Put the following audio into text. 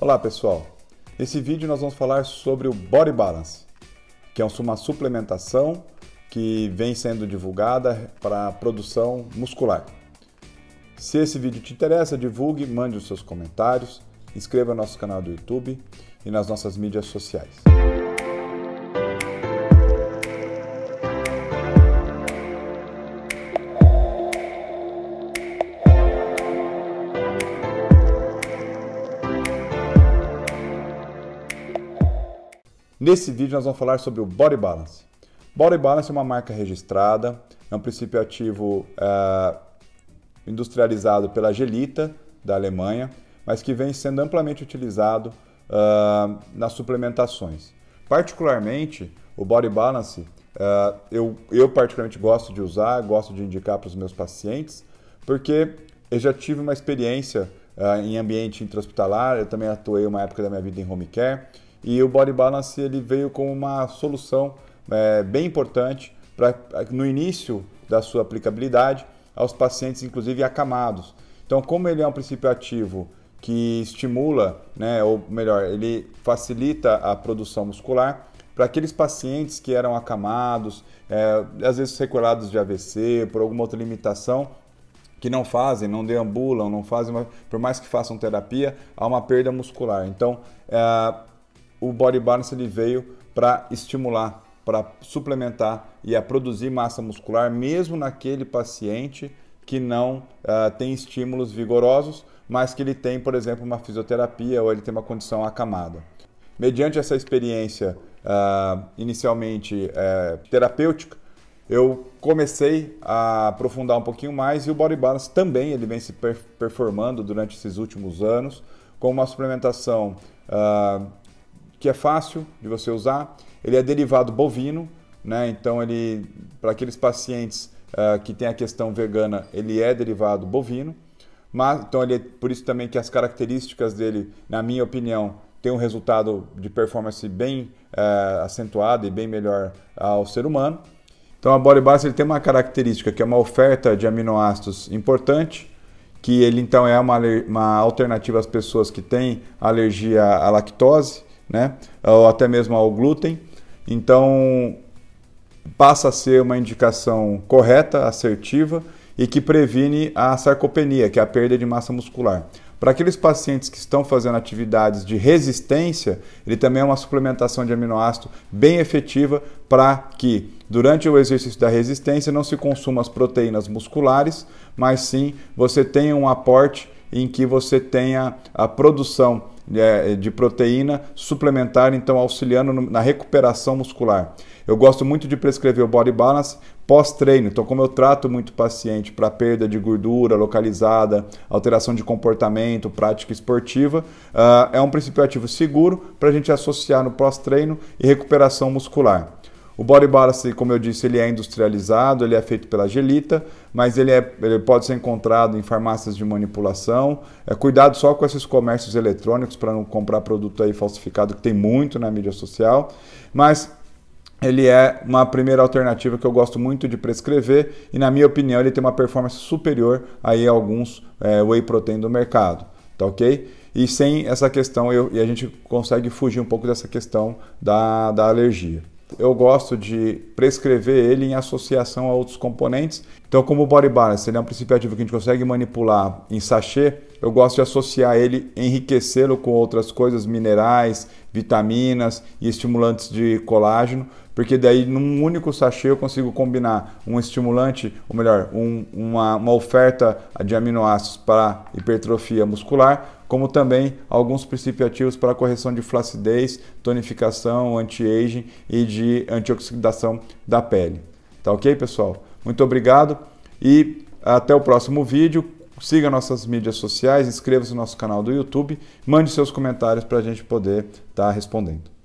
Olá pessoal, nesse vídeo nós vamos falar sobre o Body Balance, que é uma suplementação que vem sendo divulgada para produção muscular. Se esse vídeo te interessa, divulgue, mande os seus comentários, inscreva no nosso canal do YouTube e nas nossas mídias sociais. Nesse vídeo nós vamos falar sobre o Body Balance. Body Balance é uma marca registrada, é um princípio ativo é, industrializado pela Gelita, da Alemanha, mas que vem sendo amplamente utilizado uh, nas suplementações. Particularmente, o Body Balance, uh, eu, eu particularmente gosto de usar, gosto de indicar para os meus pacientes, porque eu já tive uma experiência em ambiente intra-hospitalar, eu também atuei uma época da minha vida em home care, e o Body Balance ele veio como uma solução é, bem importante para no início da sua aplicabilidade aos pacientes, inclusive acamados. Então, como ele é um princípio ativo que estimula, né, ou melhor, ele facilita a produção muscular para aqueles pacientes que eram acamados, é, às vezes seculados de AVC, por alguma outra limitação, que não fazem, não deambulam, não fazem, por mais que façam terapia, há uma perda muscular. Então, é, o Body Balance ele veio para estimular, para suplementar e a produzir massa muscular, mesmo naquele paciente que não uh, tem estímulos vigorosos, mas que ele tem, por exemplo, uma fisioterapia ou ele tem uma condição acamada. Mediante essa experiência uh, inicialmente uh, terapêutica, eu comecei a aprofundar um pouquinho mais e o Body Balance também ele vem se performando durante esses últimos anos com uma suplementação uh, que é fácil de você usar. Ele é derivado bovino, né? então ele para aqueles pacientes uh, que têm a questão vegana, ele é derivado bovino. Mas, então ele é, por isso também que as características dele, na minha opinião, tem um resultado de performance bem uh, acentuado e bem melhor ao ser humano. Então a Body Base ele tem uma característica que é uma oferta de aminoácidos importante, que ele então é uma, uma alternativa às pessoas que têm alergia à lactose, né? ou até mesmo ao glúten. Então, passa a ser uma indicação correta, assertiva e que previne a sarcopenia, que é a perda de massa muscular. Para aqueles pacientes que estão fazendo atividades de resistência, ele também é uma suplementação de aminoácido bem efetiva para que, durante o exercício da resistência, não se consuma as proteínas musculares, mas sim você tenha um aporte em que você tenha a produção de proteína suplementar, então auxiliando na recuperação muscular. Eu gosto muito de prescrever o Body Balance pós-treino. Então, como eu trato muito paciente para perda de gordura localizada, alteração de comportamento, prática esportiva, uh, é um princípio ativo seguro para a gente associar no pós-treino e recuperação muscular. O Body Balance, como eu disse, ele é industrializado, ele é feito pela Gelita, mas ele, é, ele pode ser encontrado em farmácias de manipulação. É, cuidado só com esses comércios eletrônicos para não comprar produto aí falsificado, que tem muito na mídia social. Mas ele é uma primeira alternativa que eu gosto muito de prescrever e, na minha opinião, ele tem uma performance superior aí a alguns é, whey protein do mercado, tá ok? E sem essa questão, eu, e a gente consegue fugir um pouco dessa questão da, da alergia eu gosto de prescrever ele em associação a outros componentes. Então, como o Body Balance ele é um princípio ativo que a gente consegue manipular em sachê, eu gosto de associar ele, enriquecê-lo com outras coisas, minerais, vitaminas e estimulantes de colágeno, porque daí num único sachê eu consigo combinar um estimulante, ou melhor, um, uma, uma oferta de aminoácidos para hipertrofia muscular, como também alguns princípios ativos para correção de flacidez, tonificação, anti-aging e de antioxidação da pele. Tá ok, pessoal? Muito obrigado e até o próximo vídeo. Siga nossas mídias sociais, inscreva-se no nosso canal do YouTube, mande seus comentários para a gente poder estar tá respondendo.